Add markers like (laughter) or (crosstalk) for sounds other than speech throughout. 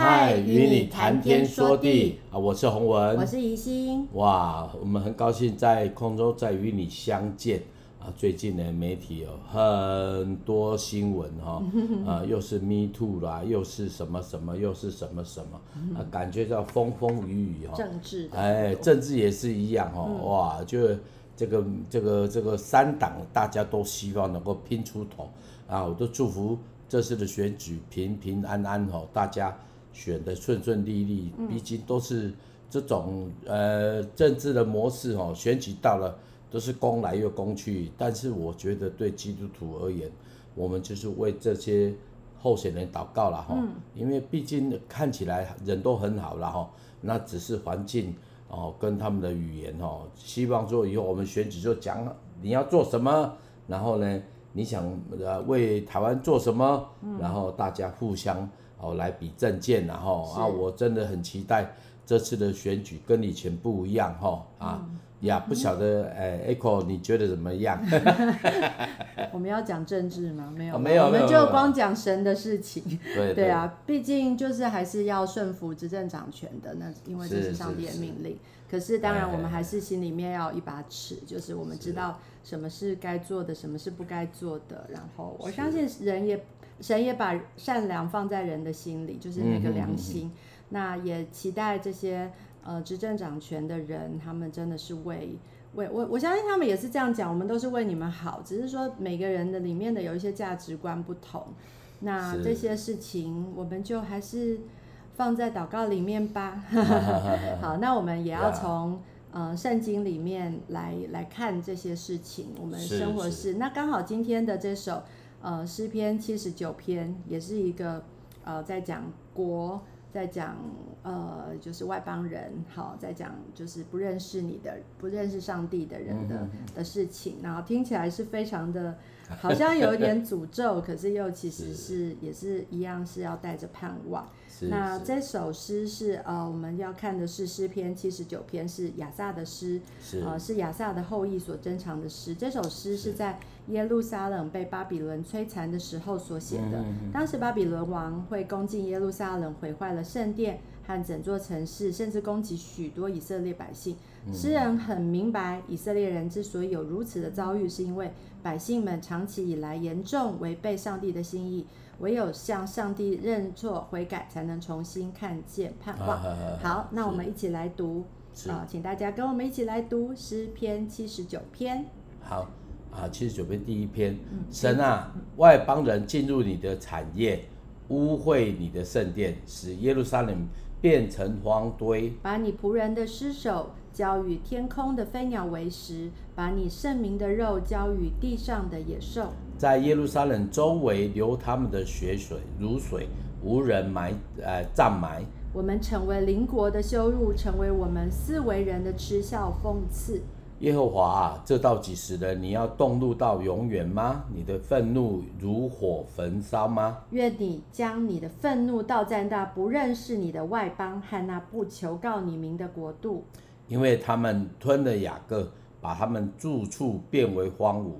嗨，与你谈天说地啊！我是洪文，我是宜心。哇，我们很高兴在空中再与你相见啊！最近呢，媒体有很多新闻哈，(laughs) 啊，又是 Me Too 啦，又是什么什么，又是什么什么啊，感觉到风风雨雨哈。政治，哎，政治也是一样哈，哇，就这个这个这个三党大家都希望能够拼出头啊！我都祝福这次的选举平平安安哈，大家。选的顺顺利利，毕竟都是这种呃政治的模式哦。选举到了都是攻来又攻去，但是我觉得对基督徒而言，我们就是为这些候选人祷告了哈。因为毕竟看起来人都很好了哈，那只是环境哦跟他们的语言哦，希望说以后我们选举就讲你要做什么，然后呢你想呃为台湾做什么，然后大家互相。哦，来比政见，然后啊，我真的很期待这次的选举跟以前不一样哈啊呀，不晓得哎，Echo 你觉得怎么样？(laughs) 我们要讲政治吗？(laughs) 没有，没有，我们就光讲神的事情。对对啊，毕竟就是还是要顺服执政掌权的，那因为这是上帝的命令。可是当然，我们还是心里面要有一把尺，就是我们知道什么是该做的，什么是不该做的。然后我相信人也。神也把善良放在人的心里，就是那个良心。嗯、哼哼，那也期待这些呃执政掌权的人，他们真的是为为我，我相信他们也是这样讲。我们都是为你们好，只是说每个人的里面的有一些价值观不同。那这些事情，我们就还是放在祷告里面吧。(laughs) 好，那我们也要从呃圣经里面来来看这些事情。我们生活是那刚好今天的这首。呃，诗篇七十九篇也是一个呃，在讲国，在讲呃，就是外邦人，好，在讲就是不认识你的、不认识上帝的人的的事情，然后听起来是非常的，好像有一点诅咒，可是又其实 (laughs) 是，是也是一样是要带着盼望。那这首诗是呃，我们要看的是诗篇七十九篇，是亚萨的诗，是呃，是亚萨的后裔所珍藏的诗。这首诗是在耶路撒冷被巴比伦摧残的时候所写的。当时巴比伦王会攻进耶路撒冷，毁坏了圣殿和整座城市，甚至攻击许多以色列百姓。诗人很明白，以色列人之所以有如此的遭遇，是因为百姓们长期以来严重违背上帝的心意。唯有向上帝认错悔改，才能重新看见盼望。啊、好，那我们一起来读啊，请大家跟我们一起来读诗篇七十九篇。好啊，七十九篇第一篇，嗯、神啊，外邦人进入你的产业，污秽你的圣殿，使耶路撒冷变成荒堆，把你仆人的尸首交与天空的飞鸟为食，把你圣明的肉交与地上的野兽。在耶路撒冷周围流他们的血水如水，无人埋呃葬埋。我们成为邻国的羞辱，成为我们四维人的嗤笑讽刺。耶和华啊，这到几时了？你要动怒到永远吗？你的愤怒如火焚烧吗？愿你将你的愤怒倒在那不认识你的外邦和那不求告你名的国度，因为他们吞了雅各，把他们住处变为荒芜。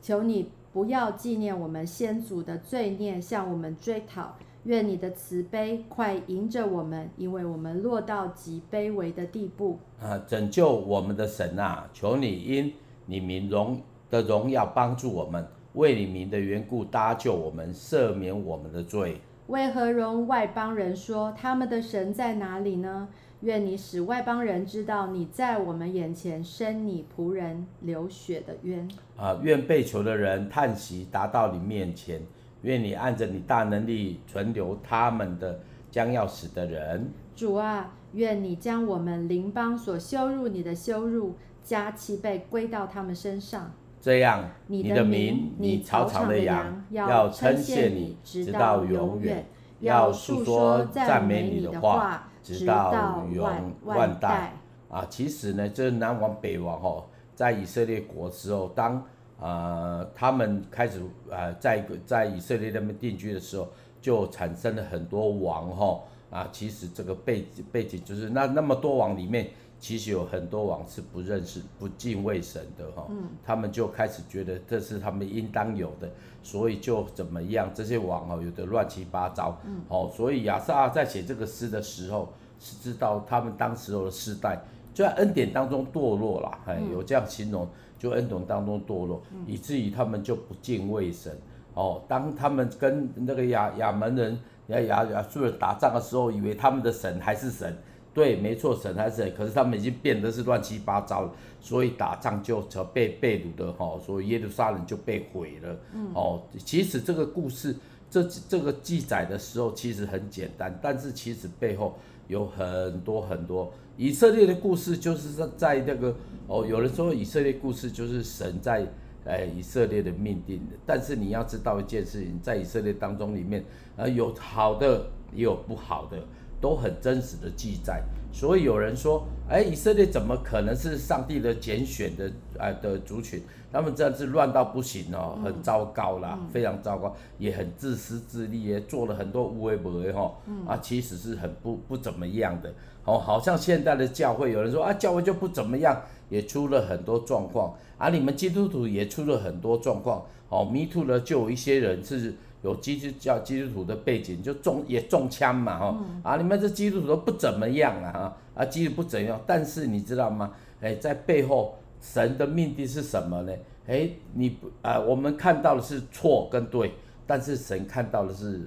求你。不要纪念我们先祖的罪孽，向我们追讨。愿你的慈悲快迎着我们，因为我们落到极卑微的地步。啊，拯救我们的神啊，求你因你名荣的荣耀帮助我们，为你名的缘故搭救我们，赦免我们的罪。为何容外邦人说他们的神在哪里呢？愿你使外邦人知道你在我们眼前伸你仆人流血的冤。啊，愿被囚的人叹息达到你面前。愿你按着你大能力存留他们的将要死的人。主啊，愿你将我们邻邦所羞辱你的羞辱加七倍归到他们身上。这样，你的名，你草场的羊要称谢你直到永远，要述说赞美你的话。直到永万代啊！其实呢，这南王北王哦，在以色列国时候，当呃他们开始呃在在以色列那边定居的时候，就产生了很多王哈啊！其实这个背背景就是那那么多王里面，其实有很多王是不认识、不敬畏神的哈，嗯、他们就开始觉得这是他们应当有的，所以就怎么样，这些王哦有的乱七八糟，嗯、哦，所以亚萨在写这个诗的时候是知道他们当时候的世代就在恩典当中堕落了，哎，有这样形容，就恩典当中堕落，嗯、以至于他们就不敬畏神，哦，当他们跟那个亚亚门人、亚亚亚述人打仗的时候，以为他们的神还是神。对，没错，神还是神，可是他们已经变得是乱七八糟了，所以打仗就成被被掳的哈，所以耶路撒冷就被毁了。嗯、哦，其实这个故事，这这个记载的时候其实很简单，但是其实背后有很多很多以色列的故事，就是在在那个哦，有人说以色列故事就是神在哎以色列的命定的，但是你要知道一件事情，在以色列当中里面啊有好的也有不好的。都很真实的记载，所以有人说，哎，以色列怎么可能是上帝的拣选的啊、呃、的族群？他们真的是乱到不行哦，很糟糕啦，嗯、非常糟糕，也很自私自利，也做了很多无为不为哈，啊，其实是很不不怎么样的。哦，好像现在的教会，有人说啊，教会就不怎么样，也出了很多状况，啊，你们基督徒也出了很多状况。哦，Me Too 呢，就有一些人是。有基督教基督徒的背景，就中也中枪嘛，哈、嗯、啊！你们这基督徒都不怎么样啊，啊，基督徒不怎样，但是你知道吗？哎，在背后神的命定是什么呢？哎，你不啊，我们看到的是错跟对，但是神看到的是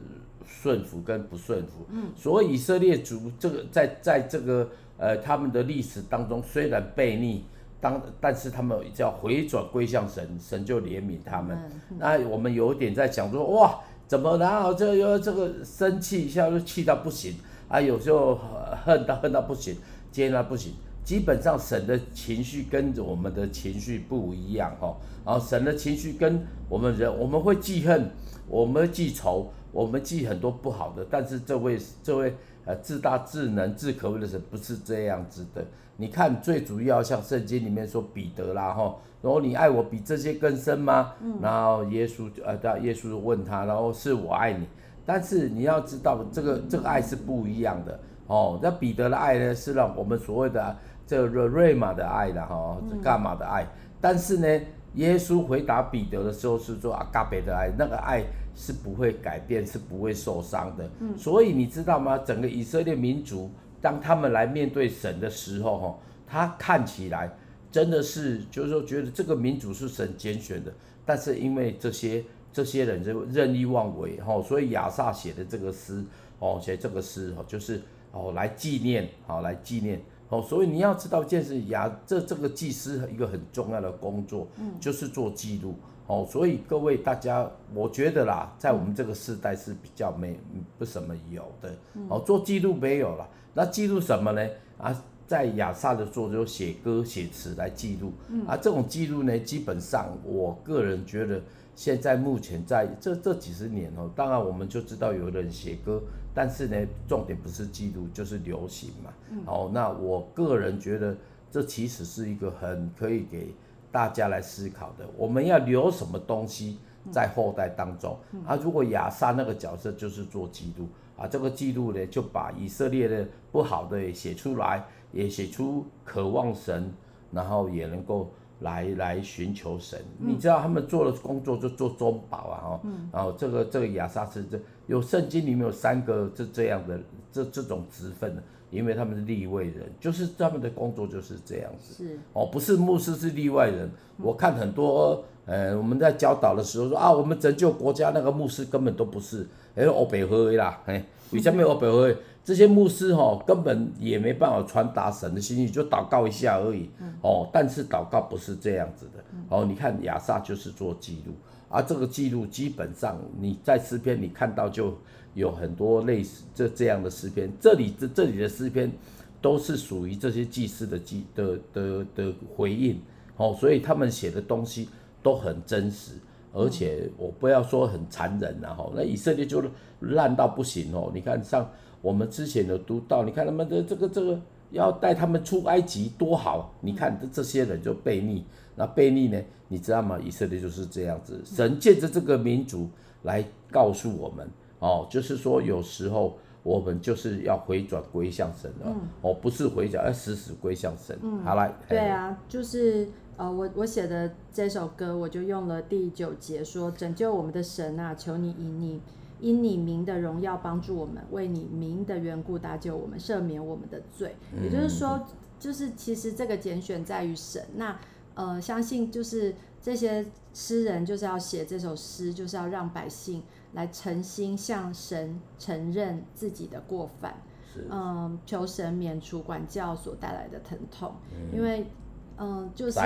顺服跟不顺服。嗯，所以以色列族这个在在这个呃他们的历史当中，虽然悖逆。当，但是他们只要回转归向神，神就怜悯他们。嗯、那我们有点在想说，哇，怎么然后这又这个生气一下就气到不行啊？有时候恨到恨到不行，接到不行。基本上神的情绪跟我们的情绪不一样哈。然后神的情绪跟我们人，我们会记恨，我们会记仇，我们记很多不好的。但是这位这位呃自大自能自可畏的神不是这样子的。你看，最主要像圣经里面说彼得啦，哈，然后你爱我比这些更深吗？嗯、然后耶稣呃，耶稣问他，然后是我爱你，但是你要知道，这个这个爱是不一样的哦。那彼得的爱呢，是让我们所谓的这个瑞玛的爱的哈，干嘛的爱？但是呢，耶稣回答彼得的时候是说阿嘎贝的爱，那个爱是不会改变，是不会受伤的。嗯、所以你知道吗？整个以色列民族。当他们来面对神的时候，哈，他看起来真的是，就是说，觉得这个民族是神拣选的，但是因为这些这些人就任意妄为，哈，所以亚萨写的这个诗，哦，写这个诗，哦，就是哦来纪念，好来纪念，哦，所以你要知道一件事，亚这这个祭司一个很重要的工作，嗯，就是做记录。哦，所以各位大家，我觉得啦，在我们这个时代是比较没不什么有的。哦，做记录没有了，那记录什么呢？啊，在亚萨的作就写歌写词来记录。啊，这种记录呢，基本上我个人觉得，现在目前在这这几十年哦，当然我们就知道有人写歌，但是呢，重点不是记录，就是流行嘛。哦，那我个人觉得，这其实是一个很可以给。大家来思考的，我们要留什么东西在后代当中？啊，如果亚萨那个角色就是做记录啊，这个记录呢，就把以色列的不好的也写出来，也写出渴望神，然后也能够来来寻求神。你知道他们做的工作就做中保啊，哈，然后这个这个亚萨是这有圣经里面有三个这这样的这这种职分的。因为他们是立位人，就是他们的工作就是这样子。是哦，不是牧师是例外人。嗯、我看很多，呃，我们在教导的时候说啊，我们拯救国家那个牧师根本都不是，哎，欧北会啦，哎，为什么欧北会？这些牧师哈、哦，根本也没办法传达神的心意，就祷告一下而已。嗯、哦，但是祷告不是这样子的。嗯、哦，你看亚萨就是做记录，而、啊、这个记录基本上你在诗篇你看到就。有很多类似这这样的诗篇，这里这这里的诗篇都是属于这些祭司的记的的的，回应，哦，所以他们写的东西都很真实，而且我不要说很残忍然后，那以色列就烂到不行哦，你看像我们之前的读到，你看他们的这个这个要带他们出埃及多好，你看这这些人就悖逆，那悖逆呢，你知道吗？以色列就是这样子，神借着这个民族来告诉我们。哦，就是说有时候我们就是要回转归向神了，嗯、哦，不是回转，要死死归向神。嗯、好来，对啊，就是呃，我我写的这首歌，我就用了第九节说：“拯救我们的神啊，求你以你因你名的荣耀帮助我们，为你名的缘故搭救我们，赦免我们的罪。嗯”也就是说，就是其实这个拣选在于神。那呃，相信就是这些诗人就是要写这首诗，就是要让百姓。来诚心向神承认自己的过犯，嗯，求神免除管教所带来的疼痛，嗯、因为嗯，就是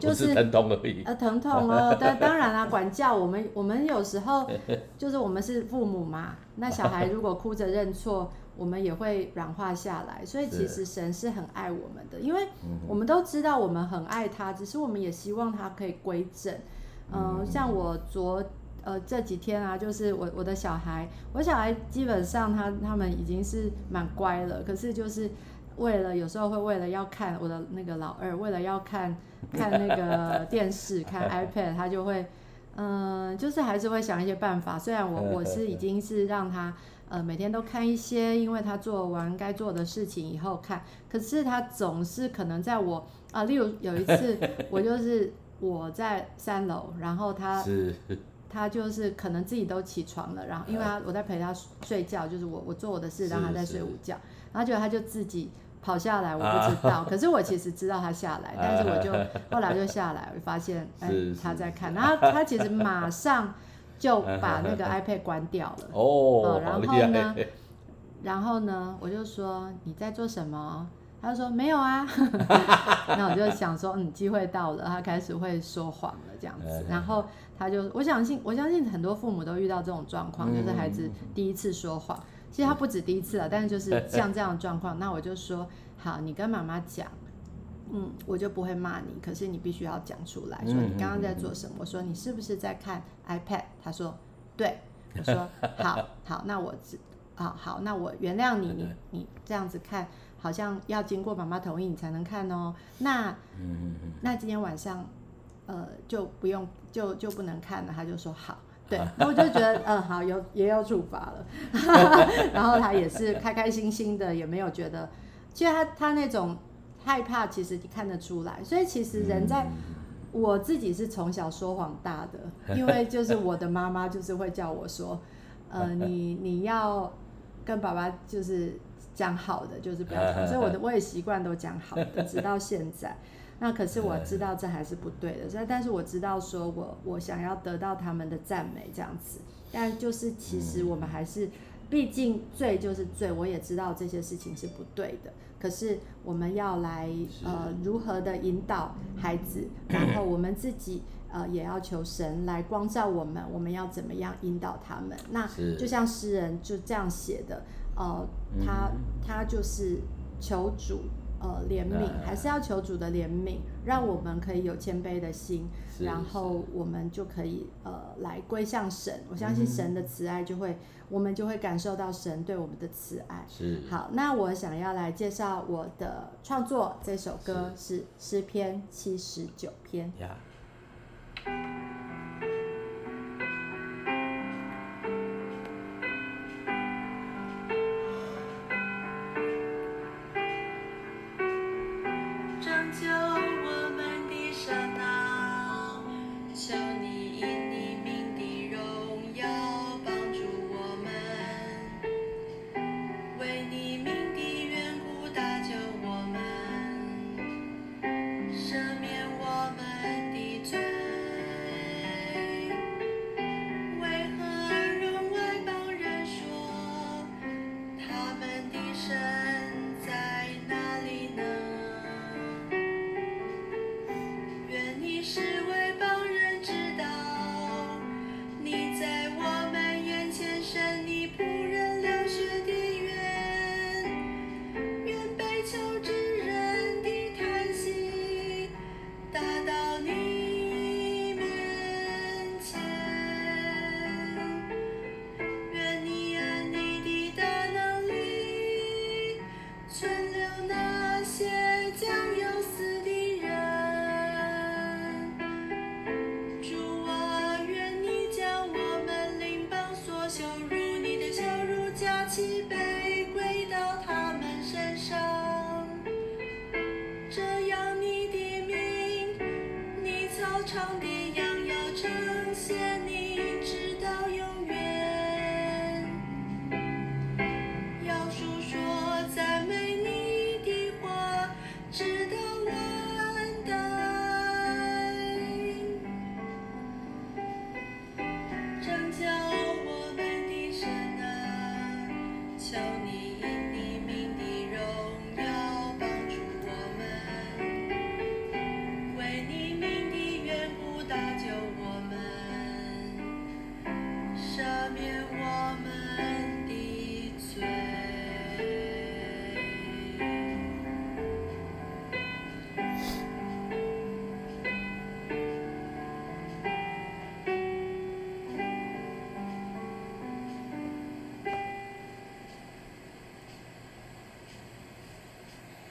就是疼痛而已，呃，疼痛哦，(laughs) 但当然啦，管教我们我们有时候 (laughs) 就是我们是父母嘛，那小孩如果哭着认错，(laughs) 我们也会软化下来，所以其实神是很爱我们的，因为我们都知道我们很爱他，只是我们也希望他可以归正，嗯，像我昨。呃，这几天啊，就是我我的小孩，我小孩基本上他他们已经是蛮乖了，可是就是为了有时候会为了要看我的那个老二，为了要看看那个 (laughs) 电视看 iPad，他就会嗯、呃，就是还是会想一些办法。虽然我我是已经是让他呃每天都看一些，因为他做完该做的事情以后看，可是他总是可能在我啊，例如有一次 (laughs) 我就是我在三楼，然后他。他就是可能自己都起床了，然后因为他我在陪他睡觉，就是我我做我的事，让他在睡午觉，然后结果他就自己跑下来，我不知道，(laughs) 可是我其实知道他下来，但是我就后来就下来，我发现 (laughs) 哎他在看，然后他其实马上就 (laughs) 把那个 iPad 关掉了哦，然后呢，然后呢我就说你在做什么？他就说没有啊，那我就想说嗯机会到了，他开始会说谎了这样子，然后。他就我相信，我相信很多父母都遇到这种状况，就是孩子第一次说谎。其实他不止第一次了，但是就是 (laughs) 像这样的状况，那我就说好，你跟妈妈讲，嗯，我就不会骂你，可是你必须要讲出来，说你刚刚在做什么。我说你是不是在看 iPad？他说对。我说 (laughs) 好，好，那我啊好，那我原谅你，你 (laughs) 你这样子看，好像要经过妈妈同意你才能看哦。那嗯那今天晚上。呃，就不用，就就不能看了。他就说好，对，(laughs) 那我就觉得，嗯，好，有也有处罚了。(laughs) (laughs) 然后他也是开开心心的，也没有觉得，其实他他那种害怕，其实你看得出来。所以其实人在，我自己是从小说谎大的，因为就是我的妈妈就是会叫我说，呃，你你要跟爸爸就是讲好的，就是不要讲，所以我的我也习惯都讲好的，直到现在。那可是我知道这还是不对的，但但是我知道说我我想要得到他们的赞美这样子，但就是其实我们还是，毕竟罪就是罪，我也知道这些事情是不对的。可是我们要来呃如何的引导孩子，(clears throat) 然后我们自己呃也要求神来光照我们，我们要怎么样引导他们？那就像诗人就这样写的，呃，他他就是求主。呃，怜悯还是要求主的怜悯，让我们可以有谦卑的心，然后我们就可以呃来归向神。我相信神的慈爱就会，我们就会感受到神对我们的慈爱。是。好，那我想要来介绍我的创作，这首歌是诗篇七十九篇。赦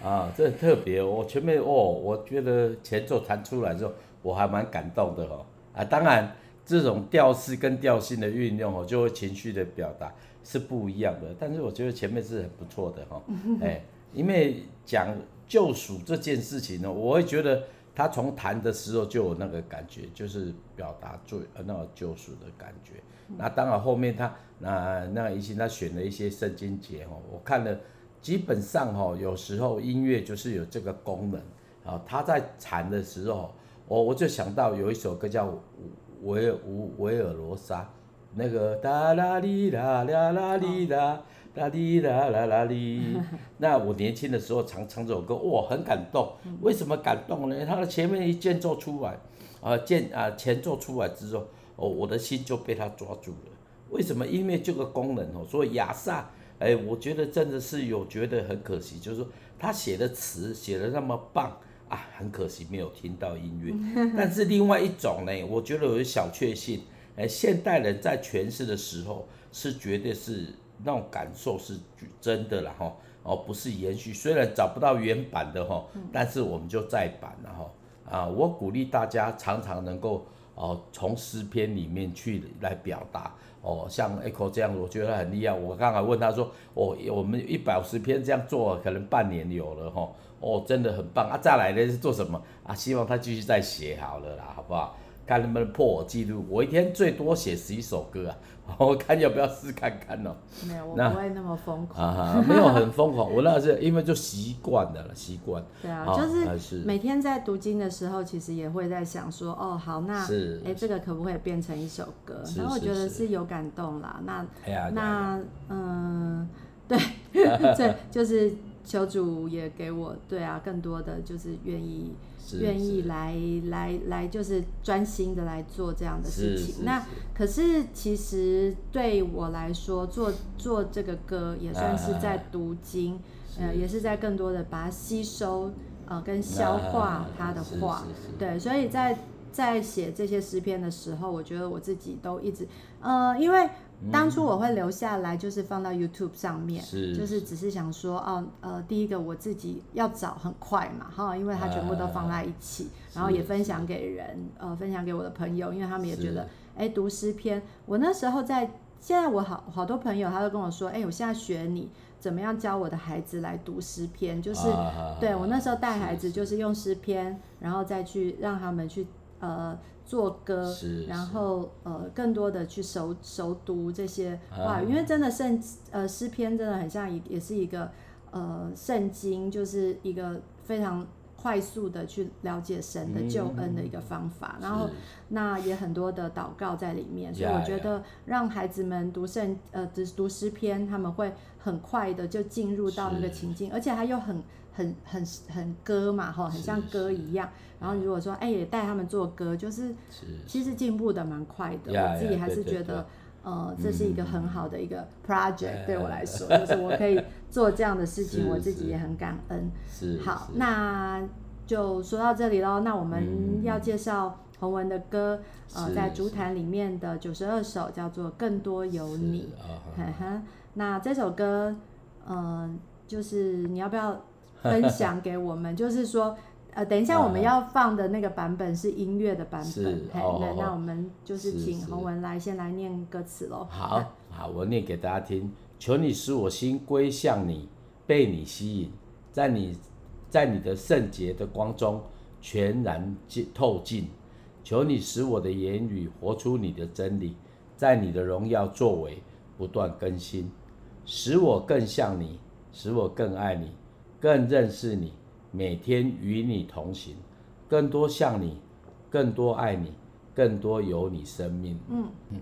啊，这很特别。我前面哦，我觉得前奏弹出来之后，我还蛮感动的哦。啊，当然这种调式跟调性的运用哦，就会情绪的表达是不一样的。但是我觉得前面是很不错的哈。(laughs) 哎，因为讲救赎这件事情呢，我会觉得他从弹的时候就有那个感觉，就是表达最呃那个救赎的感觉。那当然后面他那那一些他选了一些圣经节哦，我看了。基本上哈，有时候音乐就是有这个功能啊。他在弹的时候，我我就想到有一首歌叫维尔吴维尔罗莎，那个哒啦哩啦啦啦哩啦哒哩啦啦啦哩。那我年轻的时候常唱这首歌，哇，很感动。为什么感动呢？他的前面一间奏出来，啊，间啊前奏出来之后，哦，我的心就被他抓住了。为什么？音乐这个功能哦，所以亚萨。哎，我觉得真的是有觉得很可惜，就是说他写的词写的那么棒啊，很可惜没有听到音乐。(laughs) 但是另外一种呢，我觉得有小确幸，哎，现代人在诠释的时候是绝对是那种感受是真的了哈，哦，不是延续，虽然找不到原版的哈，但是我们就再版了哈。啊，我鼓励大家常常能够哦从诗篇里面去来表达。哦，像 Echo 这样，我觉得很厉害。我刚才问他说，哦，我们一百五十篇这样做，可能半年有了哈。哦，真的很棒啊！再来呢是做什么啊？希望他继续再写好了啦，好不好？看能不能破我记录。我一天最多写十一首歌啊。(laughs) 我看要不要试看看哦。没有，我不会那么疯狂。啊，没有很疯狂，我那是因为就习惯了了，习惯。对啊，就是每天在读经的时候，其实也会在想说，哦，好，那哎，这个可不可以变成一首歌？然后我觉得是有感动啦。那那嗯，对，(laughs) 对，就是求主也给我，对啊，更多的就是愿意。愿意来来来，就是专心的来做这样的事情。那可是其实对我来说，做做这个歌也算是在读经，啊、呃，也是在更多的把它吸收，呃，跟消化他的话。啊、对，所以在在写这些诗篇的时候，我觉得我自己都一直，呃，因为。当初我会留下来，就是放到 YouTube 上面，是就是只是想说，哦，呃，第一个我自己要找很快嘛，哈，因为它全部都放在一起，啊、然后也分享给人，呃，分享给我的朋友，因为他们也觉得，哎，读诗篇，我那时候在，现在我好好多朋友，他都跟我说，哎，我现在学你怎么样教我的孩子来读诗篇，就是，啊、对我那时候带孩子就是用诗篇，然后再去让他们去，呃。做歌，然后呃，更多的去熟熟读这些话语，因为真的圣呃诗篇真的很像一也是一个呃圣经，就是一个非常快速的去了解神的救恩的一个方法。然后那也很多的祷告在里面，所以我觉得让孩子们读圣呃读读诗篇，他们会很快的就进入到那个情境，而且他又很。很很很歌嘛，哈，很像歌一样。然后如果说，哎，也带他们做歌，就是其实进步的蛮快的。我自己还是觉得，呃，这是一个很好的一个 project，对我来说，(laughs) 就是我可以做这样的事情，我自己也很感恩。是。好，那就说到这里喽。那我们要介绍洪文的歌，呃，在竹坛里面的九十二首叫做《更多有你》。呵呵。那这首歌，嗯，就是你要不要？分享给我们，就是说，(laughs) 呃，等一下我们要放的那个版本是音乐的版本，嘿，那那我们就是请洪文来先来念歌词喽。好，好，我念给大家听。求你使我心归向你，被你吸引，在你，在你的圣洁的光中全然透进。求你使我的言语活出你的真理，在你的荣耀作为不断更新，使我更像你，使我更爱你。更认识你，每天与你同行，更多像你，更多爱你，更多有你生命。嗯嗯，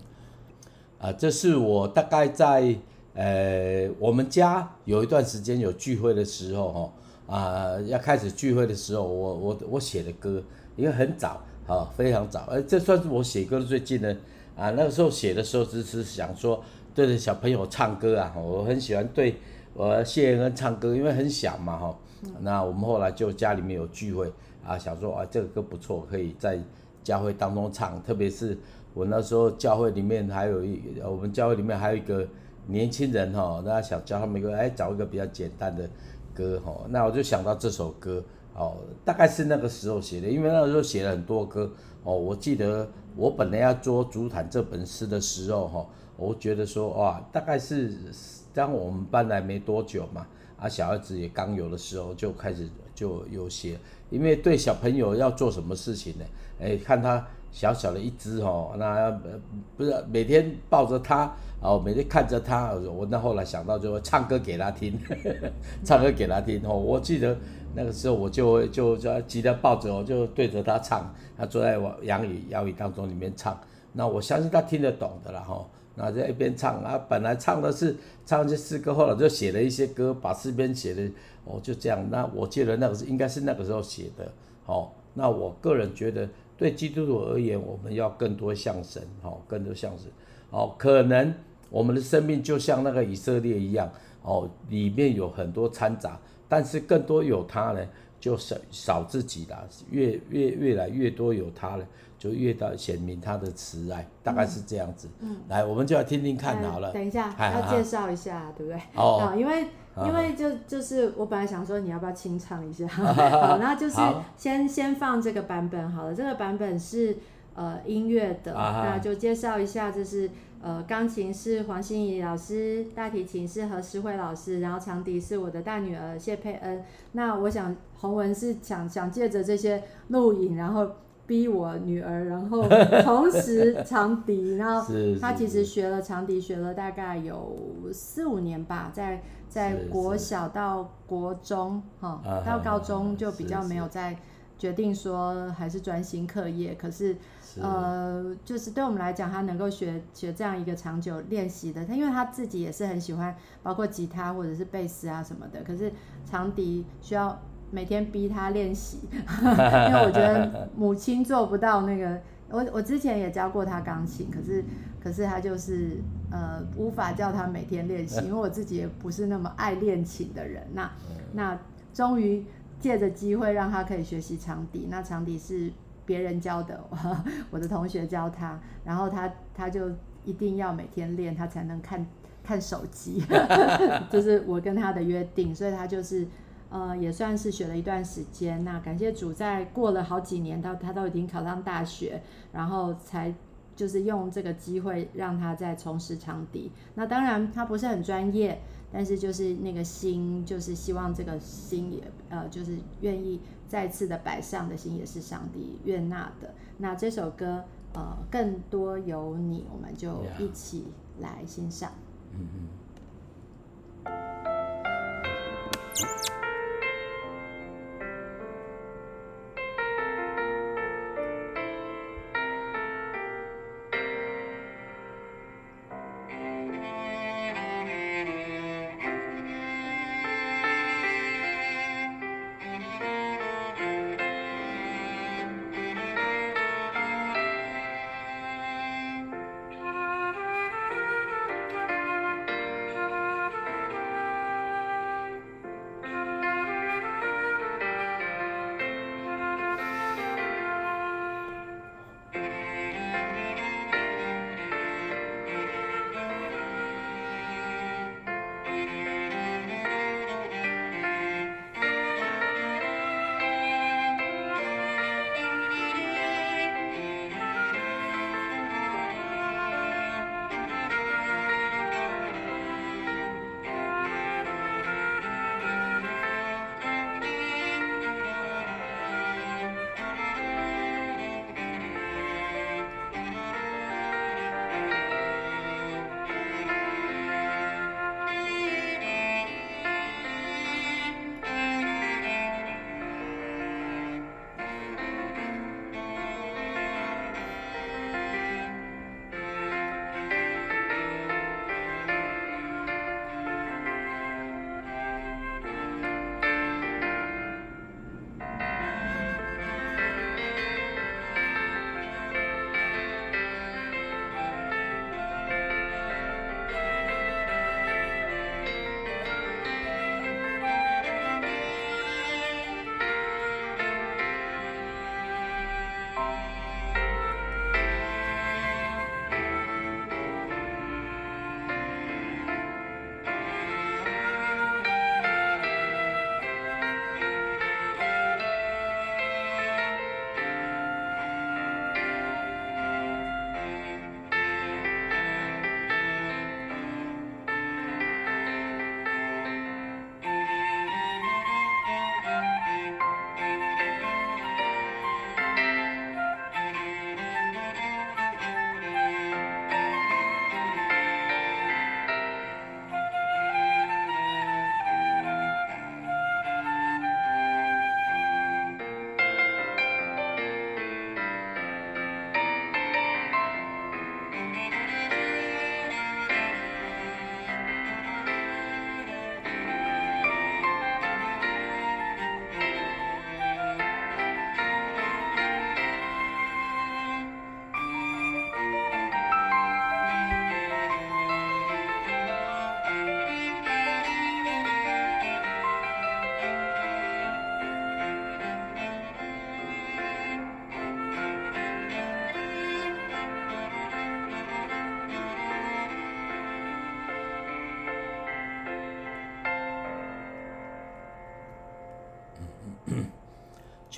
啊，这是我大概在呃我们家有一段时间有聚会的时候，哈啊要开始聚会的时候，我我我写的歌，因为很早，啊非常早，呃这算是我写歌的最近的啊那个时候写的时候只是想说对着小朋友唱歌啊，我很喜欢对。我谢恩唱歌，因为很小嘛，哈，那我们后来就家里面有聚会啊，想说啊这个歌不错，可以在教会当中唱。特别是我那时候教会里面还有一，我们教会里面还有一个年轻人哈，大家想教他们一个，哎，找一个比较简单的歌哈，那我就想到这首歌哦，大概是那个时候写的，因为那个时候写了很多歌哦。我记得我本来要做《竹坦》这本诗的时候哈，我觉得说哇，大概是当我们搬来没多久嘛，啊，小孩子也刚有的时候就开始就有些，因为对小朋友要做什么事情呢？哎，看他小小的一只哦，那不是每天抱着他。哦，每天看着他，我那后来想到就会唱歌给他听，呵 (laughs) 呵唱歌给他听哦。我记得那个时候我就就就急得抱着我就对着他唱，他坐在我洋语洋语当中里面唱，那我相信他听得懂的啦哈。那在一边唱啊，本来唱的是唱一些诗歌，后来就写了一些歌，把诗篇写的哦就这样。那我记得那个是应该是那个时候写的哦。那我个人觉得对基督徒而言，我们要更多像神哦，更多像神哦，可能。我们的生命就像那个以色列一样，哦，里面有很多掺杂，但是更多有他呢，就少少自己了。越越越来越多有他了，就越到显明他的慈爱，大概是这样子。嗯，来，我们就要听听看好了。等一下，要介绍一下，对不对？哦，因为因为就就是我本来想说你要不要清唱一下，(laughs) 好，那就是先先放这个版本好了。这个版本是呃音乐的，那就介绍一下，这是。呃，钢琴是黄心怡老师，大提琴是何诗慧老师，然后长笛是我的大女儿谢佩恩。那我想洪文是想想借着这些录影，然后逼我女儿，然后重拾长笛。然后 (laughs) 她其实学了长笛，学了大概有四五年吧，在在国小到国中，哈，到高中就比较没有再决定说还是专心课业，可是。呃，就是对我们来讲，他能够学学这样一个长久练习的，他因为他自己也是很喜欢，包括吉他或者是贝斯啊什么的。可是长笛需要每天逼他练习，(laughs) 因为我觉得母亲做不到那个。我我之前也教过他钢琴，可是可是他就是呃无法叫他每天练习，(laughs) 因为我自己也不是那么爱练琴的人。那那终于借着机会让他可以学习长笛，那长笛是。别人教的，(laughs) 我的同学教他，然后他他就一定要每天练，他才能看看手机，就是我跟他的约定，所以他就是呃也算是学了一段时间。那感谢主，在过了好几年，到他都已经考上大学，然后才就是用这个机会让他再重拾长笛。那当然他不是很专业。但是就是那个心，就是希望这个心也呃，就是愿意再次的摆上的心，也是上帝悦纳的。那这首歌呃，更多有你，我们就一起来欣赏。嗯嗯。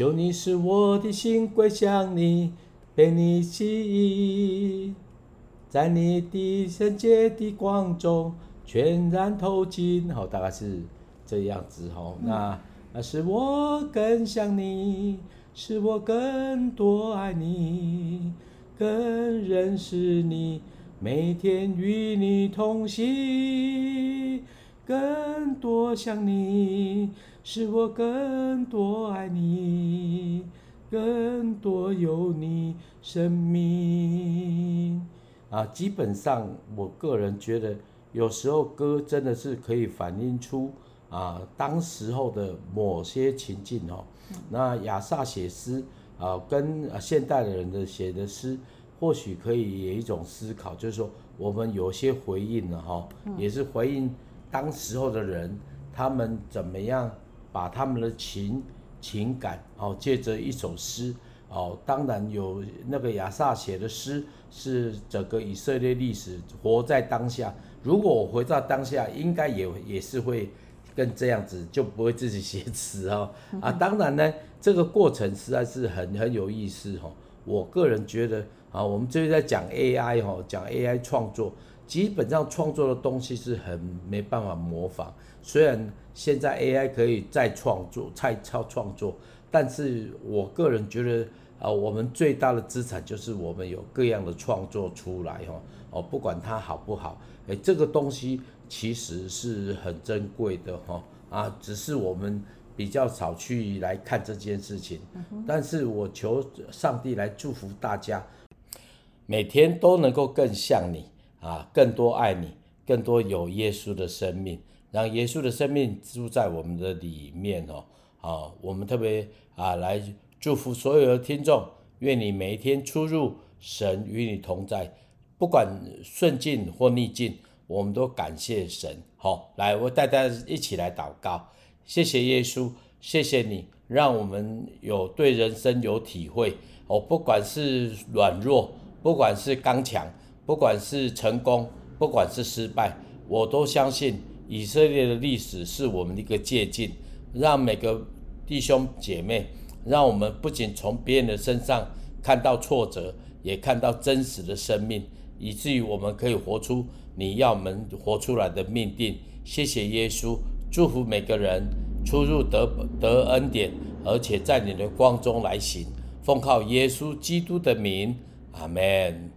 求你使我的心归向你，被你吸引，在你的圣洁的光中全然透进。好，大概是这样子哈。那那使我更想你，是我更多爱你，更认识你，每天与你同行，更多想你。使我更多爱你，更多有你生命啊！基本上，我个人觉得，有时候歌真的是可以反映出啊，当时候的某些情境哦。那亚萨写诗啊，跟现代的人的写的诗，或许可以有一种思考，就是说，我们有些回应了哈，也是回应当时候的人，他们怎么样。把他们的情情感哦，借着一首诗哦，当然有那个亚萨写的诗，是整个以色列历史活在当下。如果我回到当下，应该也也是会跟这样子，就不会自己写词哦。啊，当然呢，这个过程实在是很很有意思哈。我个人觉得啊，我们这边在讲 AI 哈，讲 AI 创作。基本上创作的东西是很没办法模仿，虽然现在 AI 可以再创作、再超创作，但是我个人觉得啊，我们最大的资产就是我们有各样的创作出来哈哦，不管它好不好，诶，这个东西其实是很珍贵的哈啊，只是我们比较少去来看这件事情，但是我求上帝来祝福大家，每天都能够更像你。啊，更多爱你，更多有耶稣的生命，让耶稣的生命住在我们的里面哦。啊，我们特别啊来祝福所有的听众，愿你每一天出入，神与你同在，不管顺境或逆境，我们都感谢神。好，来，我带大家一起来祷告，谢谢耶稣，谢谢你，让我们有对人生有体会。哦，不管是软弱，不管是刚强。不管是成功，不管是失败，我都相信以色列的历史是我们的一个借鉴，让每个弟兄姐妹，让我们不仅从别人的身上看到挫折，也看到真实的生命，以至于我们可以活出你要我们活出来的命定。谢谢耶稣，祝福每个人出入得得恩典，而且在你的光中来行。奉靠耶稣基督的名，阿门。